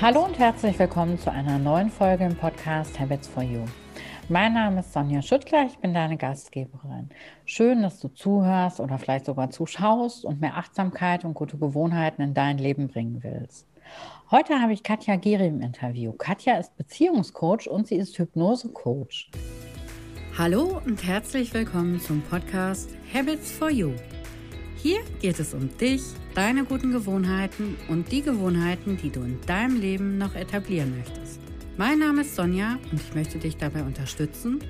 Hallo und herzlich willkommen zu einer neuen Folge im Podcast Habits for You. Mein Name ist Sonja Schüttler, ich bin deine Gastgeberin. Schön, dass du zuhörst oder vielleicht sogar zuschaust und mehr Achtsamkeit und gute Gewohnheiten in dein Leben bringen willst. Heute habe ich Katja Giri im Interview. Katja ist Beziehungscoach und sie ist Hypnosecoach. Hallo und herzlich willkommen zum Podcast Habits for You. Hier geht es um dich, deine guten Gewohnheiten und die Gewohnheiten, die du in deinem Leben noch etablieren möchtest. Mein Name ist Sonja und ich möchte dich dabei unterstützen,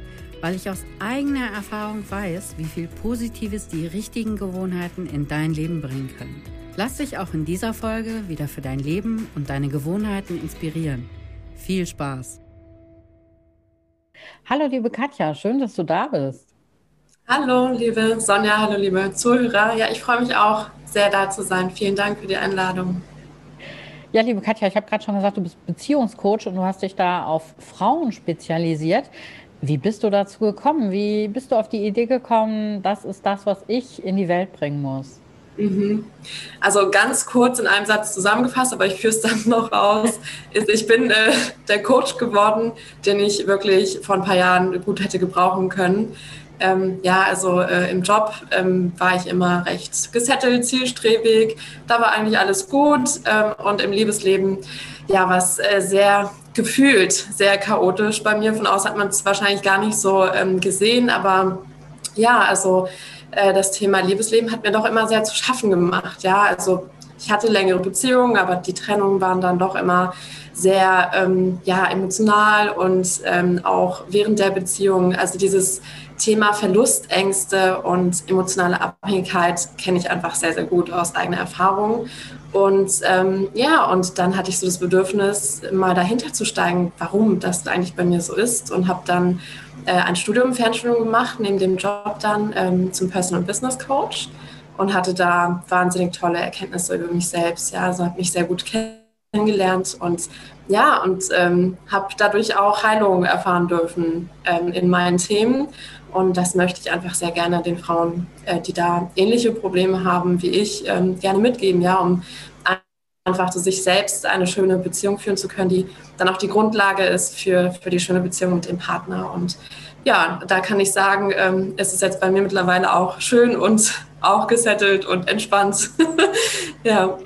weil ich aus eigener Erfahrung weiß, wie viel Positives die richtigen Gewohnheiten in dein Leben bringen können. Lass dich auch in dieser Folge wieder für dein Leben und deine Gewohnheiten inspirieren. Viel Spaß! Hallo liebe Katja, schön, dass du da bist. Hallo, liebe Sonja, hallo, liebe Zuhörer. Ja, ich freue mich auch sehr, da zu sein. Vielen Dank für die Einladung. Ja, liebe Katja, ich habe gerade schon gesagt, du bist Beziehungscoach und du hast dich da auf Frauen spezialisiert. Wie bist du dazu gekommen? Wie bist du auf die Idee gekommen, das ist das, was ich in die Welt bringen muss? Mhm. Also ganz kurz in einem Satz zusammengefasst, aber ich führe es dann noch aus, ist, ich bin äh, der Coach geworden, den ich wirklich vor ein paar Jahren gut hätte gebrauchen können. Ähm, ja, also äh, im Job ähm, war ich immer recht gesettelt, zielstrebig. Da war eigentlich alles gut. Ähm, und im Liebesleben, ja, was äh, sehr gefühlt, sehr chaotisch. Bei mir von außen hat man es wahrscheinlich gar nicht so ähm, gesehen. Aber ja, also äh, das Thema Liebesleben hat mir doch immer sehr zu schaffen gemacht. Ja, also ich hatte längere Beziehungen, aber die Trennungen waren dann doch immer sehr ähm, ja, emotional und ähm, auch während der Beziehung. Also dieses Thema Verlustängste und emotionale Abhängigkeit kenne ich einfach sehr, sehr gut aus eigener Erfahrung. Und ähm, ja, und dann hatte ich so das Bedürfnis, mal dahinter zu steigen, warum das eigentlich bei mir so ist und habe dann äh, ein Studium, Fernstudium gemacht, neben dem Job dann ähm, zum Personal Business Coach und hatte da wahnsinnig tolle Erkenntnisse über mich selbst. Ja, also habe mich sehr gut kennengelernt und ja, und ähm, habe dadurch auch Heilung erfahren dürfen ähm, in meinen Themen und das möchte ich einfach sehr gerne den Frauen, äh, die da ähnliche Probleme haben wie ich, ähm, gerne mitgeben, ja, um einfach zu sich selbst eine schöne Beziehung führen zu können, die dann auch die Grundlage ist für, für die schöne Beziehung mit dem Partner. Und ja, da kann ich sagen, ähm, es ist jetzt bei mir mittlerweile auch schön und auch gesettelt und entspannt. ja.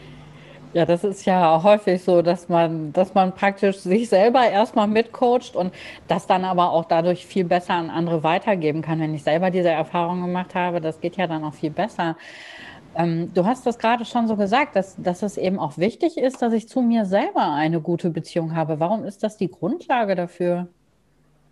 Ja, das ist ja häufig so, dass man, dass man praktisch sich selber erstmal mitcoacht und das dann aber auch dadurch viel besser an andere weitergeben kann. Wenn ich selber diese Erfahrung gemacht habe, das geht ja dann auch viel besser. Ähm, du hast das gerade schon so gesagt, dass, dass es eben auch wichtig ist, dass ich zu mir selber eine gute Beziehung habe. Warum ist das die Grundlage dafür?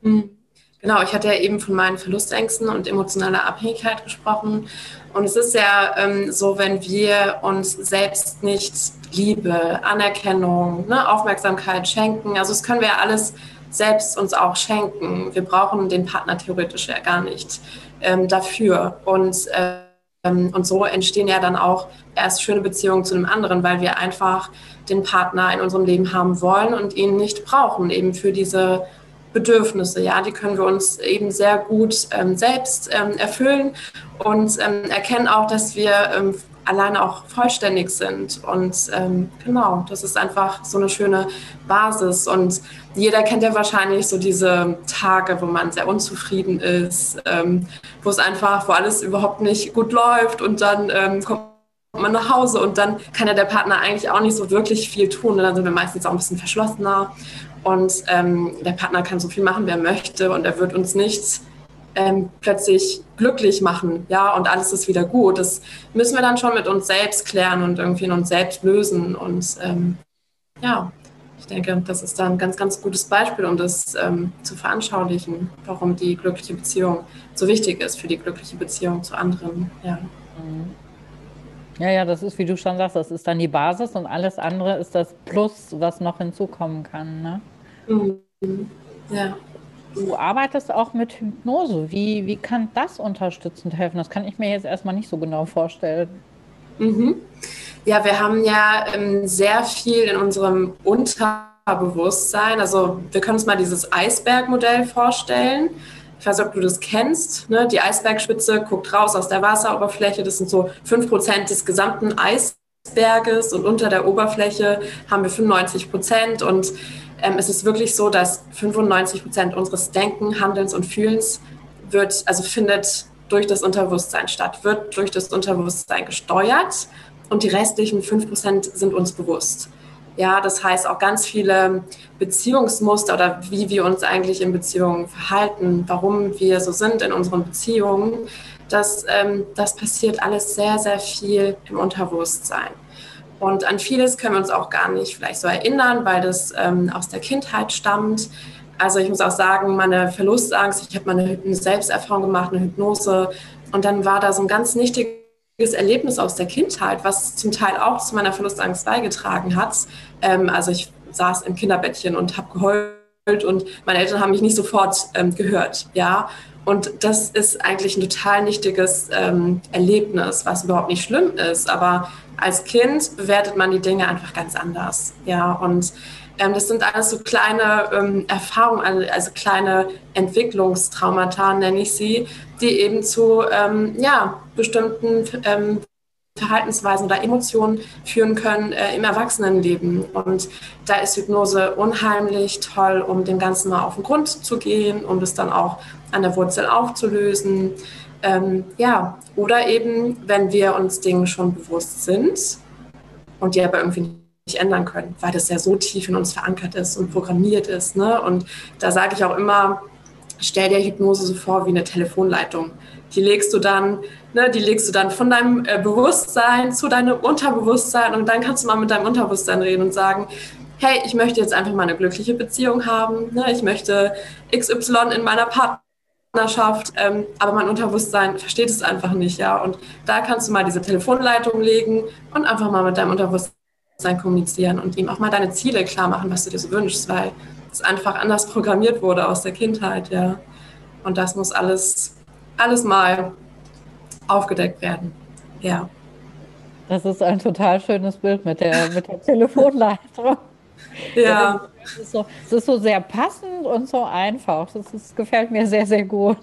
Mhm. Genau, ich hatte ja eben von meinen Verlustängsten und emotionaler Abhängigkeit gesprochen. Und es ist ja ähm, so, wenn wir uns selbst nicht Liebe, Anerkennung, ne, Aufmerksamkeit schenken, also das können wir ja alles selbst uns auch schenken. Wir brauchen den Partner theoretisch ja gar nicht ähm, dafür. Und, ähm, und so entstehen ja dann auch erst schöne Beziehungen zu einem anderen, weil wir einfach den Partner in unserem Leben haben wollen und ihn nicht brauchen, eben für diese Bedürfnisse, ja, die können wir uns eben sehr gut ähm, selbst ähm, erfüllen und ähm, erkennen auch, dass wir ähm, alleine auch vollständig sind. Und ähm, genau, das ist einfach so eine schöne Basis. Und jeder kennt ja wahrscheinlich so diese Tage, wo man sehr unzufrieden ist, ähm, wo es einfach, wo alles überhaupt nicht gut läuft und dann kommt man nach Hause und dann kann ja der Partner eigentlich auch nicht so wirklich viel tun. Und dann sind wir meistens auch ein bisschen verschlossener und ähm, der Partner kann so viel machen, wie er möchte und er wird uns nicht ähm, plötzlich glücklich machen, ja, und alles ist wieder gut. Das müssen wir dann schon mit uns selbst klären und irgendwie in uns selbst lösen. Und ähm, ja, ich denke, das ist dann ein ganz, ganz gutes Beispiel, um das ähm, zu veranschaulichen, warum die glückliche Beziehung so wichtig ist für die glückliche Beziehung zu anderen. Ja. Mhm. Ja, ja, das ist, wie du schon sagst, das ist dann die Basis und alles andere ist das Plus, was noch hinzukommen kann. Ne? Mhm. Ja. Du arbeitest auch mit Hypnose. Wie, wie kann das unterstützend helfen? Das kann ich mir jetzt erstmal nicht so genau vorstellen. Mhm. Ja, wir haben ja ähm, sehr viel in unserem Unterbewusstsein. Also wir können uns mal dieses Eisbergmodell vorstellen ich weiß nicht, ob du das kennst, ne? die Eisbergspitze guckt raus aus der Wasseroberfläche, das sind so 5% des gesamten Eis Eisberges und unter der Oberfläche haben wir 95 Prozent und ähm, es ist wirklich so, dass 95 Prozent unseres Denken, Handelns und Fühlens wird, also findet durch das Unterbewusstsein statt, wird durch das Unterbewusstsein gesteuert und die restlichen 5 Prozent sind uns bewusst. Ja, das heißt auch ganz viele Beziehungsmuster oder wie wir uns eigentlich in Beziehungen verhalten, warum wir so sind in unseren Beziehungen, das, ähm, das passiert alles sehr, sehr viel im Unterbewusstsein. Und an vieles können wir uns auch gar nicht vielleicht so erinnern, weil das ähm, aus der Kindheit stammt. Also ich muss auch sagen, meine Verlustangst, ich habe mal eine Selbsterfahrung gemacht, eine Hypnose. Und dann war da so ein ganz nichtiges Erlebnis aus der Kindheit, was zum Teil auch zu meiner Verlustangst beigetragen hat. Ähm, also ich saß im Kinderbettchen und habe geheult und meine Eltern haben mich nicht sofort ähm, gehört. Ja, und das ist eigentlich ein total nichtiges ähm, Erlebnis, was überhaupt nicht schlimm ist. Aber als Kind bewertet man die Dinge einfach ganz anders. Ja, und das sind alles so kleine ähm, Erfahrungen, also, also kleine Entwicklungstraumata, nenne ich sie, die eben zu ähm, ja, bestimmten ähm, Verhaltensweisen oder Emotionen führen können äh, im Erwachsenenleben. Und da ist Hypnose unheimlich toll, um dem Ganzen mal auf den Grund zu gehen, um das dann auch an der Wurzel aufzulösen. Ähm, ja, oder eben, wenn wir uns Dinge schon bewusst sind und die aber irgendwie nicht ändern können, weil das ja so tief in uns verankert ist und programmiert ist. Ne? Und da sage ich auch immer, stell dir Hypnose so vor wie eine Telefonleitung. Die legst du dann, ne, die legst du dann von deinem äh, Bewusstsein zu deinem Unterbewusstsein und dann kannst du mal mit deinem Unterbewusstsein reden und sagen, hey, ich möchte jetzt einfach mal eine glückliche Beziehung haben, ne? ich möchte XY in meiner Partnerschaft, ähm, aber mein Unterbewusstsein versteht es einfach nicht, ja. Und da kannst du mal diese Telefonleitung legen und einfach mal mit deinem Unterbewusstsein kommunizieren und ihm auch mal deine Ziele klar machen, was du dir so wünschst, weil es einfach anders programmiert wurde aus der Kindheit, ja. Und das muss alles alles mal aufgedeckt werden. Ja. Das ist ein total schönes Bild mit der, mit der Telefonleitung. Ja. Es ist, so, es ist so sehr passend und so einfach. Das ist, gefällt mir sehr, sehr gut.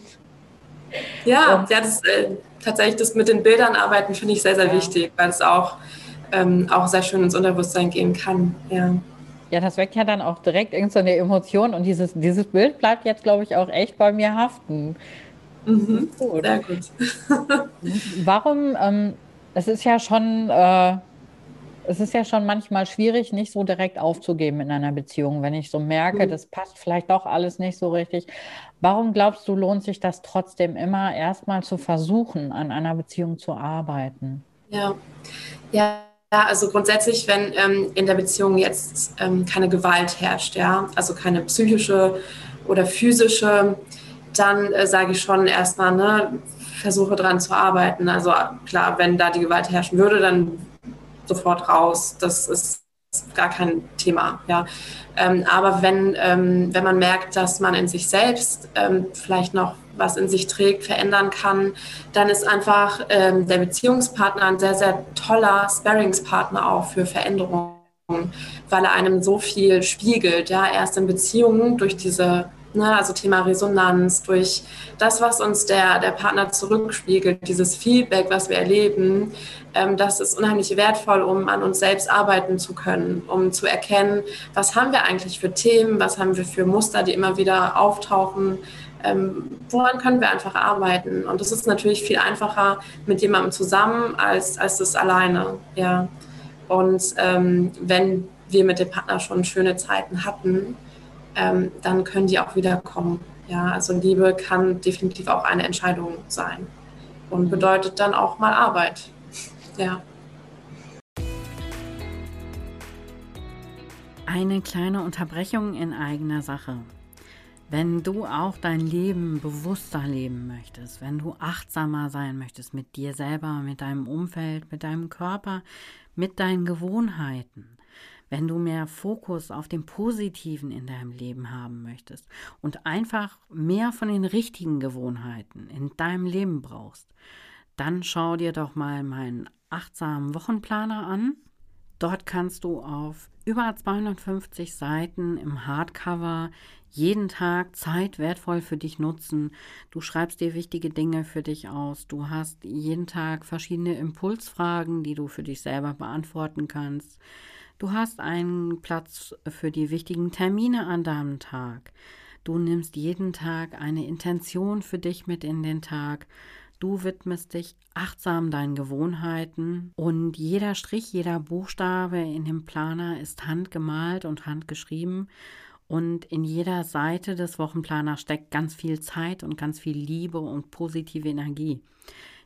Ja, ja das, äh, tatsächlich das mit den Bildern arbeiten finde ich sehr, sehr ja. wichtig, weil es auch, ähm, auch sehr schön ins Unterbewusstsein gehen kann. Ja. Ja, das weckt ja dann auch direkt irgendeine so Emotion und dieses, dieses Bild bleibt jetzt, glaube ich, auch echt bei mir haften. Mhm, gut. Sehr gut. Warum, ähm, es ist ja schon, äh, es ist ja schon manchmal schwierig, nicht so direkt aufzugeben in einer Beziehung, wenn ich so merke, mhm. das passt vielleicht doch alles nicht so richtig. Warum glaubst du, lohnt sich das trotzdem immer, erstmal zu versuchen, an einer Beziehung zu arbeiten? Ja, ja. Ja, also grundsätzlich, wenn ähm, in der Beziehung jetzt ähm, keine Gewalt herrscht, ja, also keine psychische oder physische dann äh, sage ich schon erstmal, ne, versuche dran zu arbeiten. Also klar, wenn da die Gewalt herrschen würde, dann sofort raus. Das ist gar kein Thema. Ja. Ähm, aber wenn, ähm, wenn man merkt, dass man in sich selbst ähm, vielleicht noch was in sich trägt, verändern kann, dann ist einfach ähm, der Beziehungspartner ein sehr, sehr toller Sparringspartner auch für Veränderungen, weil er einem so viel spiegelt. Ja. Erst in Beziehungen durch diese Ne? Also Thema Resonanz, durch das, was uns der, der Partner zurückspiegelt, dieses Feedback, was wir erleben, ähm, das ist unheimlich wertvoll, um an uns selbst arbeiten zu können, um zu erkennen, was haben wir eigentlich für Themen, was haben wir für Muster, die immer wieder auftauchen, ähm, woran können wir einfach arbeiten. Und das ist natürlich viel einfacher mit jemandem zusammen als, als das alleine. Ja. Und ähm, wenn wir mit dem Partner schon schöne Zeiten hatten, ähm, dann können die auch wieder kommen. Ja, also Liebe kann definitiv auch eine Entscheidung sein und bedeutet dann auch mal Arbeit. Ja. Eine kleine Unterbrechung in eigener Sache. Wenn du auch dein Leben bewusster leben möchtest, wenn du achtsamer sein möchtest mit dir selber, mit deinem Umfeld, mit deinem Körper, mit deinen Gewohnheiten, wenn du mehr Fokus auf dem Positiven in deinem Leben haben möchtest und einfach mehr von den richtigen Gewohnheiten in deinem Leben brauchst, dann schau dir doch mal meinen achtsamen Wochenplaner an. Dort kannst du auf über 250 Seiten im Hardcover jeden Tag Zeit wertvoll für dich nutzen. Du schreibst dir wichtige Dinge für dich aus. Du hast jeden Tag verschiedene Impulsfragen, die du für dich selber beantworten kannst. Du hast einen Platz für die wichtigen Termine an deinem Tag. Du nimmst jeden Tag eine Intention für dich mit in den Tag. Du widmest dich achtsam deinen Gewohnheiten und jeder Strich, jeder Buchstabe in dem Planer ist handgemalt und handgeschrieben und in jeder Seite des Wochenplaners steckt ganz viel Zeit und ganz viel Liebe und positive Energie.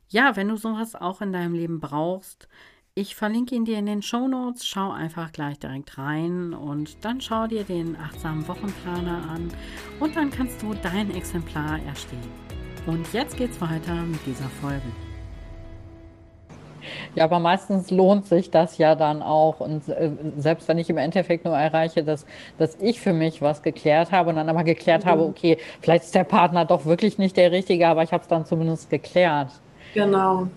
Ja, wenn du sowas auch in deinem Leben brauchst, ich verlinke ihn dir in den Show Notes. Schau einfach gleich direkt rein und dann schau dir den achtsamen Wochenplaner an und dann kannst du dein Exemplar erstellen. Und jetzt geht's weiter mit dieser Folge. Ja, aber meistens lohnt sich das ja dann auch. Und äh, selbst wenn ich im Endeffekt nur erreiche, dass, dass ich für mich was geklärt habe und dann aber geklärt mhm. habe, okay, vielleicht ist der Partner doch wirklich nicht der Richtige, aber ich habe es dann zumindest geklärt. Genau.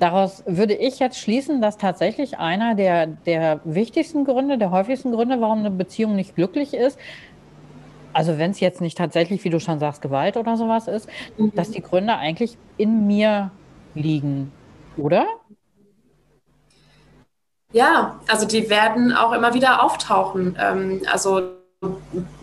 Daraus würde ich jetzt schließen, dass tatsächlich einer der, der wichtigsten Gründe, der häufigsten Gründe, warum eine Beziehung nicht glücklich ist, also wenn es jetzt nicht tatsächlich, wie du schon sagst, Gewalt oder sowas ist, mhm. dass die Gründe eigentlich in mir liegen, oder? Ja, also die werden auch immer wieder auftauchen. Ähm, also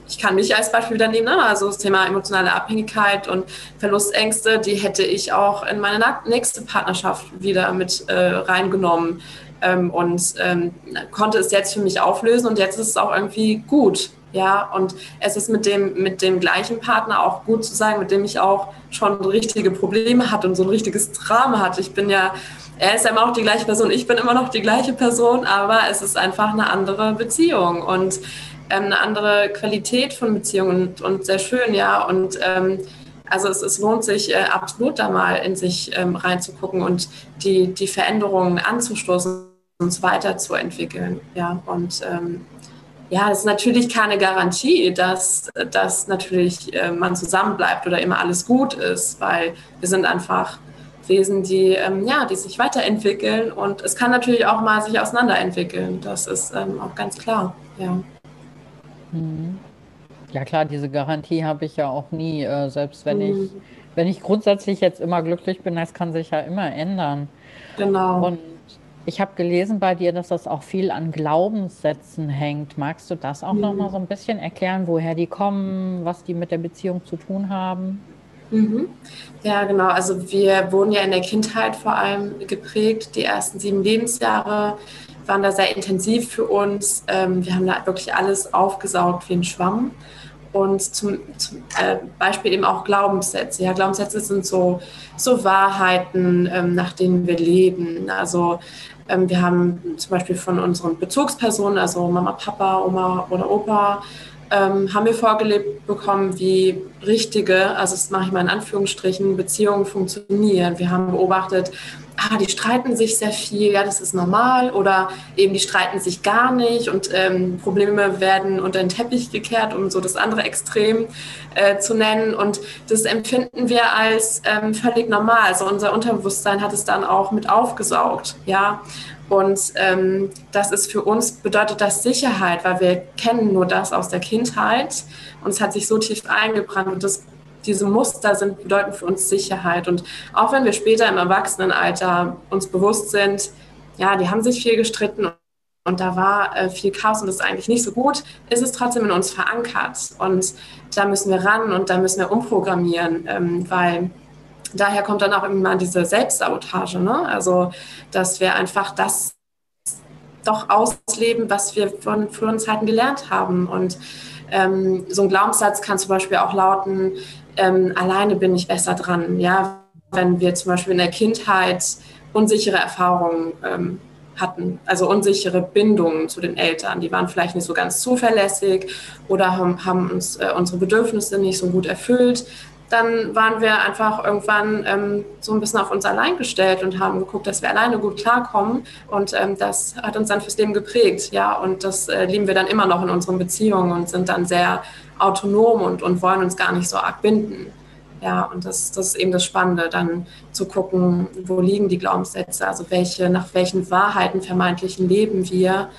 ich kann mich als Beispiel wieder nehmen, ne? also das Thema emotionale Abhängigkeit und Verlustängste, die hätte ich auch in meine nächste Partnerschaft wieder mit äh, reingenommen ähm, und ähm, konnte es jetzt für mich auflösen und jetzt ist es auch irgendwie gut. Ja, und es ist mit dem, mit dem gleichen Partner auch gut zu sein, mit dem ich auch schon richtige Probleme hatte und so ein richtiges Drama hatte. Ich bin ja, er ist ja immer noch die gleiche Person, ich bin immer noch die gleiche Person, aber es ist einfach eine andere Beziehung. Und eine andere Qualität von Beziehungen und, und sehr schön, ja. Und ähm, also es, es, lohnt sich äh, absolut da mal in sich ähm, reinzugucken und die, die Veränderungen anzustoßen, uns weiterzuentwickeln, ja. Und ähm, ja, es ist natürlich keine Garantie, dass, dass natürlich äh, man zusammenbleibt oder immer alles gut ist, weil wir sind einfach Wesen, die, ähm, ja, die sich weiterentwickeln und es kann natürlich auch mal sich auseinanderentwickeln. Das ist ähm, auch ganz klar, ja. Mhm. Ja klar, diese Garantie habe ich ja auch nie, äh, selbst wenn ich, mhm. wenn ich grundsätzlich jetzt immer glücklich bin, das kann sich ja immer ändern. Genau. Und ich habe gelesen bei dir, dass das auch viel an Glaubenssätzen hängt. Magst du das auch mhm. noch mal so ein bisschen erklären, woher die kommen, was die mit der Beziehung zu tun haben? Mhm. Ja, genau. Also wir wurden ja in der Kindheit vor allem geprägt, die ersten sieben Lebensjahre waren da sehr intensiv für uns. Ähm, wir haben da wirklich alles aufgesaugt wie ein Schwamm. Und zum, zum äh, Beispiel eben auch Glaubenssätze. Ja, Glaubenssätze sind so, so Wahrheiten, ähm, nach denen wir leben. Also ähm, wir haben zum Beispiel von unseren Bezugspersonen, also Mama, Papa, Oma oder Opa, ähm, haben wir vorgelebt bekommen, wie richtige, also das mache ich mal in Anführungsstrichen, Beziehungen funktionieren. Wir haben beobachtet, ah, die streiten sich sehr viel, ja, das ist normal, oder eben die streiten sich gar nicht und ähm, Probleme werden unter den Teppich gekehrt, um so das andere Extrem äh, zu nennen. Und das empfinden wir als ähm, völlig normal. Also unser Unterbewusstsein hat es dann auch mit aufgesaugt, ja. Und ähm, das ist für uns, bedeutet das Sicherheit, weil wir kennen nur das aus der Kindheit und es hat sich so tief eingebrannt und das, diese Muster sind, bedeuten für uns Sicherheit. Und auch wenn wir später im Erwachsenenalter uns bewusst sind, ja, die haben sich viel gestritten und da war äh, viel Chaos und das ist eigentlich nicht so gut, ist es trotzdem in uns verankert. Und da müssen wir ran und da müssen wir umprogrammieren, ähm, weil daher kommt dann auch immer diese Selbstsabotage. Ne? Also, dass wir einfach das doch ausleben, was wir von früheren Zeiten gelernt haben. Und ähm, so ein Glaubenssatz kann zum Beispiel auch lauten, ähm, alleine bin ich besser dran. Ja, wenn wir zum Beispiel in der Kindheit unsichere Erfahrungen ähm, hatten, also unsichere Bindungen zu den Eltern. Die waren vielleicht nicht so ganz zuverlässig oder haben, haben uns äh, unsere Bedürfnisse nicht so gut erfüllt dann waren wir einfach irgendwann ähm, so ein bisschen auf uns allein gestellt und haben geguckt, dass wir alleine gut klarkommen. Und ähm, das hat uns dann fürs Leben geprägt, ja. Und das äh, lieben wir dann immer noch in unseren Beziehungen und sind dann sehr autonom und, und wollen uns gar nicht so arg binden. Ja, und das, das ist eben das Spannende, dann zu gucken, wo liegen die Glaubenssätze, also welche, nach welchen Wahrheiten vermeintlichen leben wir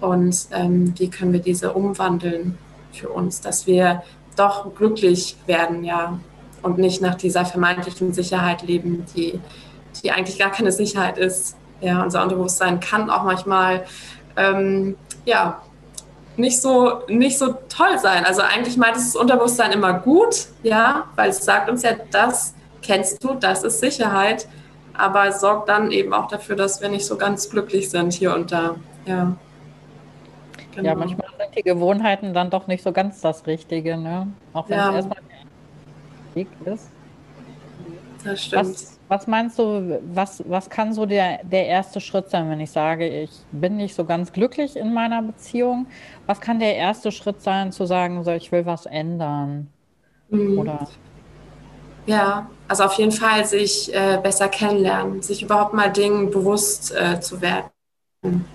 und ähm, wie können wir diese umwandeln für uns, dass wir doch glücklich werden, ja, und nicht nach dieser vermeintlichen Sicherheit leben, die, die eigentlich gar keine Sicherheit ist. Ja, unser Unterbewusstsein kann auch manchmal ähm, ja, nicht so, nicht so toll sein. Also eigentlich meint es das Unterbewusstsein immer gut, ja, weil es sagt uns ja, das kennst du, das ist Sicherheit, aber es sorgt dann eben auch dafür, dass wir nicht so ganz glücklich sind hier und da. Ja, genau. ja manchmal sind die Gewohnheiten dann doch nicht so ganz das Richtige, ne? Auch wenn ja. es erstmal Weg ist. Das stimmt. Was, was meinst du, was, was kann so der, der erste Schritt sein, wenn ich sage, ich bin nicht so ganz glücklich in meiner Beziehung? Was kann der erste Schritt sein, zu sagen, so, ich will was ändern? Mhm. Oder? Ja, also auf jeden Fall sich äh, besser kennenlernen, sich überhaupt mal Dingen bewusst äh, zu werden.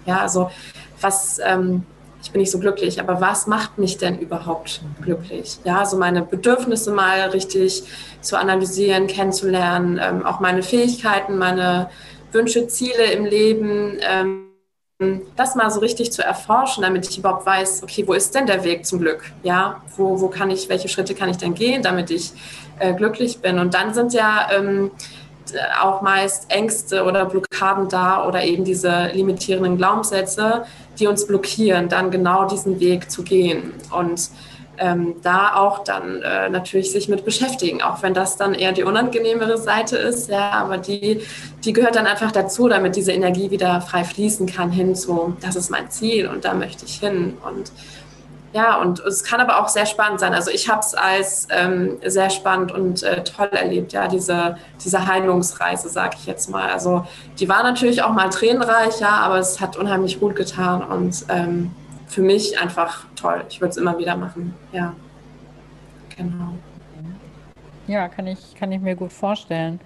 Ja, also was, ähm, ich bin nicht so glücklich, aber was macht mich denn überhaupt glücklich? Ja, so meine Bedürfnisse mal richtig zu analysieren, kennenzulernen, ähm, auch meine Fähigkeiten, meine Wünsche, Ziele im Leben, ähm, das mal so richtig zu erforschen, damit ich überhaupt weiß, okay, wo ist denn der Weg zum Glück? Ja, wo, wo kann ich, welche Schritte kann ich denn gehen, damit ich äh, glücklich bin? Und dann sind ja ähm, auch meist Ängste oder Blockaden da oder eben diese limitierenden Glaubenssätze, die uns blockieren, dann genau diesen Weg zu gehen. Und ähm, da auch dann äh, natürlich sich mit beschäftigen, auch wenn das dann eher die unangenehmere Seite ist, ja, aber die, die gehört dann einfach dazu, damit diese Energie wieder frei fließen kann hin zu, das ist mein Ziel und da möchte ich hin. Und ja, und es kann aber auch sehr spannend sein. Also ich habe es als ähm, sehr spannend und äh, toll erlebt, ja, diese, diese Heilungsreise, sage ich jetzt mal. Also die war natürlich auch mal tränenreich, ja, aber es hat unheimlich gut getan und ähm, für mich einfach toll. Ich würde es immer wieder machen, ja. Genau. Ja, kann ich, kann ich mir gut vorstellen.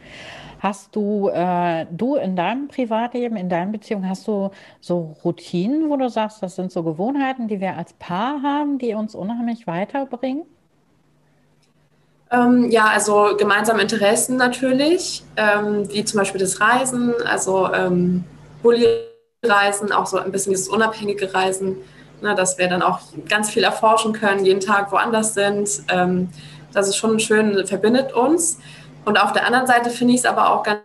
Hast du, äh, du in deinem Privatleben, in deiner Beziehung, hast du so Routinen, wo du sagst, das sind so Gewohnheiten, die wir als Paar haben, die uns unheimlich weiterbringen? Ähm, ja, also gemeinsame Interessen natürlich, ähm, wie zum Beispiel das Reisen, also ähm, Bulli-Reisen, auch so ein bisschen dieses unabhängige Reisen, ne, dass wir dann auch ganz viel erforschen können, jeden Tag woanders sind. Ähm, das ist schon schön, verbindet uns. Und auf der anderen Seite finde ich es aber auch ganz,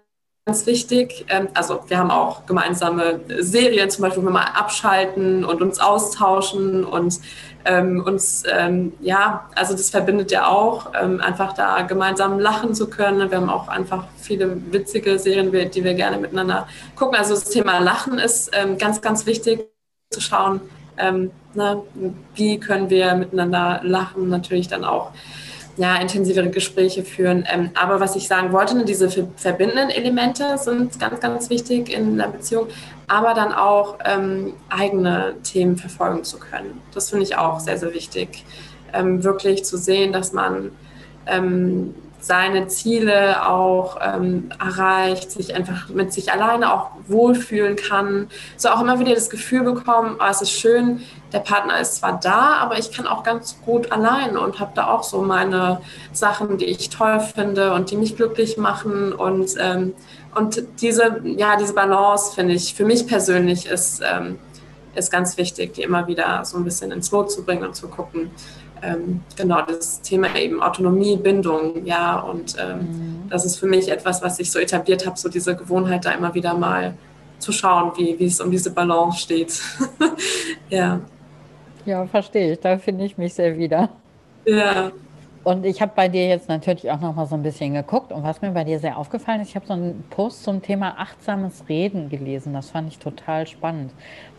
ganz wichtig, ähm, also wir haben auch gemeinsame Serien, zum Beispiel, wo wir mal abschalten und uns austauschen und ähm, uns, ähm, ja, also das verbindet ja auch, ähm, einfach da gemeinsam lachen zu können. Wir haben auch einfach viele witzige Serien, die wir gerne miteinander gucken. Also das Thema Lachen ist ähm, ganz, ganz wichtig zu schauen, ähm, ne, wie können wir miteinander lachen, natürlich dann auch ja, intensivere Gespräche führen. Ähm, aber was ich sagen wollte, diese verbindenden Elemente sind ganz, ganz wichtig in der Beziehung, aber dann auch ähm, eigene Themen verfolgen zu können. Das finde ich auch sehr, sehr wichtig. Ähm, wirklich zu sehen, dass man ähm, seine Ziele auch ähm, erreicht, sich einfach mit sich alleine auch wohlfühlen kann. So auch immer wieder das Gefühl bekommen, oh, es ist schön, der Partner ist zwar da, aber ich kann auch ganz gut allein und habe da auch so meine Sachen, die ich toll finde und die mich glücklich machen. Und, ähm, und diese, ja, diese Balance, finde ich, für mich persönlich ist, ähm, ist ganz wichtig, die immer wieder so ein bisschen ins Lot zu bringen und zu gucken, ähm, genau das Thema eben Autonomie, Bindung, ja, und ähm, mhm. das ist für mich etwas, was ich so etabliert habe, so diese Gewohnheit da immer wieder mal zu schauen, wie, wie es um diese Balance steht. ja. Ja, verstehe ich. Da finde ich mich sehr wieder. Ja. Und ich habe bei dir jetzt natürlich auch noch mal so ein bisschen geguckt und was mir bei dir sehr aufgefallen ist, ich habe so einen Post zum Thema achtsames Reden gelesen. Das fand ich total spannend.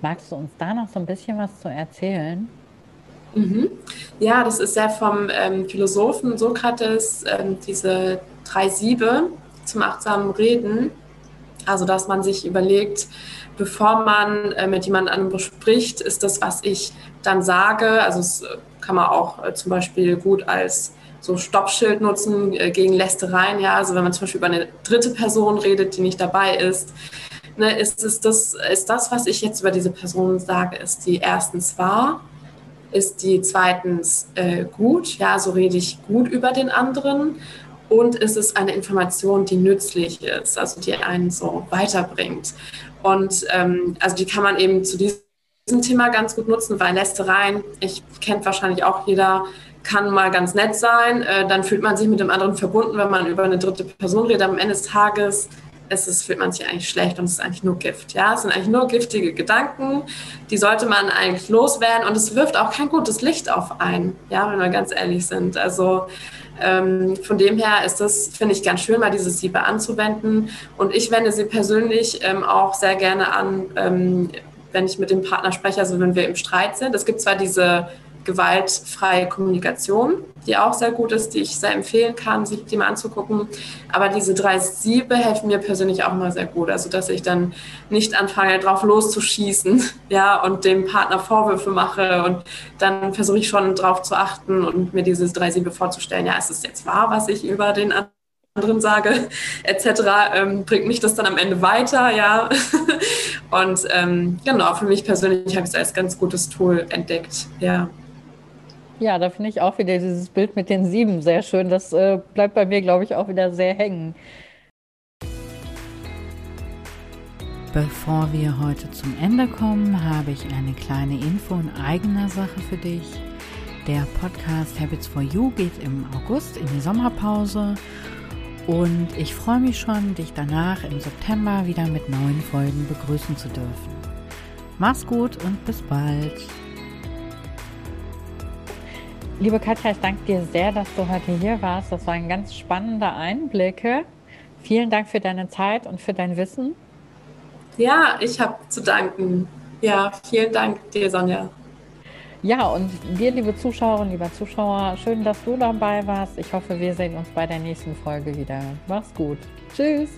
Magst du uns da noch so ein bisschen was zu erzählen? Mhm. Ja, das ist ja vom ähm, Philosophen Sokrates, ähm, diese drei Siebe zum achtsamen Reden. Also, dass man sich überlegt, bevor man äh, mit jemand anderem spricht, ist das, was ich dann sage, also es kann man auch äh, zum Beispiel gut als so Stoppschild nutzen äh, gegen Lästereien. Ja, also wenn man zum Beispiel über eine dritte Person redet, die nicht dabei ist, ne, ist, ist, das, ist das, was ich jetzt über diese Person sage, ist die erstens wahr ist die zweitens äh, gut, ja, so rede ich gut über den anderen und ist es eine Information, die nützlich ist, also die einen so weiterbringt. Und ähm, also die kann man eben zu diesem Thema ganz gut nutzen, weil Lästereien, ich kennt wahrscheinlich auch jeder, kann mal ganz nett sein. Äh, dann fühlt man sich mit dem anderen verbunden, wenn man über eine dritte Person redet. Am Ende des Tages es, fühlt man sich eigentlich schlecht und es ist eigentlich nur Gift. Ja, es sind eigentlich nur giftige Gedanken, die sollte man eigentlich loswerden und es wirft auch kein gutes Licht auf einen, ja, wenn wir ganz ehrlich sind. Also ähm, von dem her ist das, finde ich, ganz schön, mal diese Siebe anzuwenden. Und ich wende sie persönlich ähm, auch sehr gerne an, ähm, wenn ich mit dem Partner spreche, also wenn wir im Streit sind. Es gibt zwar diese gewaltfreie Kommunikation, die auch sehr gut ist, die ich sehr empfehlen kann, sich die mal anzugucken. Aber diese drei Siebe helfen mir persönlich auch mal sehr gut. Also, dass ich dann nicht anfange, drauf loszuschießen, ja, und dem Partner Vorwürfe mache und dann versuche ich schon drauf zu achten und mir diese drei Siebe vorzustellen. Ja, ist es jetzt wahr, was ich über den anderen sage, etc., ähm, bringt mich das dann am Ende weiter, ja. Und ähm, genau, für mich persönlich habe ich es als ganz gutes Tool entdeckt, ja. Ja, da finde ich auch wieder dieses Bild mit den sieben sehr schön. Das äh, bleibt bei mir, glaube ich, auch wieder sehr hängen. Bevor wir heute zum Ende kommen, habe ich eine kleine Info in eigener Sache für dich. Der Podcast Habits for You geht im August in die Sommerpause und ich freue mich schon, dich danach im September wieder mit neuen Folgen begrüßen zu dürfen. Mach's gut und bis bald. Liebe Katja, ich danke dir sehr, dass du heute hier warst. Das waren ganz spannende Einblicke. Vielen Dank für deine Zeit und für dein Wissen. Ja, ich habe zu danken. Ja, vielen Dank dir, Sonja. Ja, und dir, liebe Zuschauerinnen, lieber Zuschauer, schön, dass du dabei warst. Ich hoffe, wir sehen uns bei der nächsten Folge wieder. Mach's gut. Tschüss.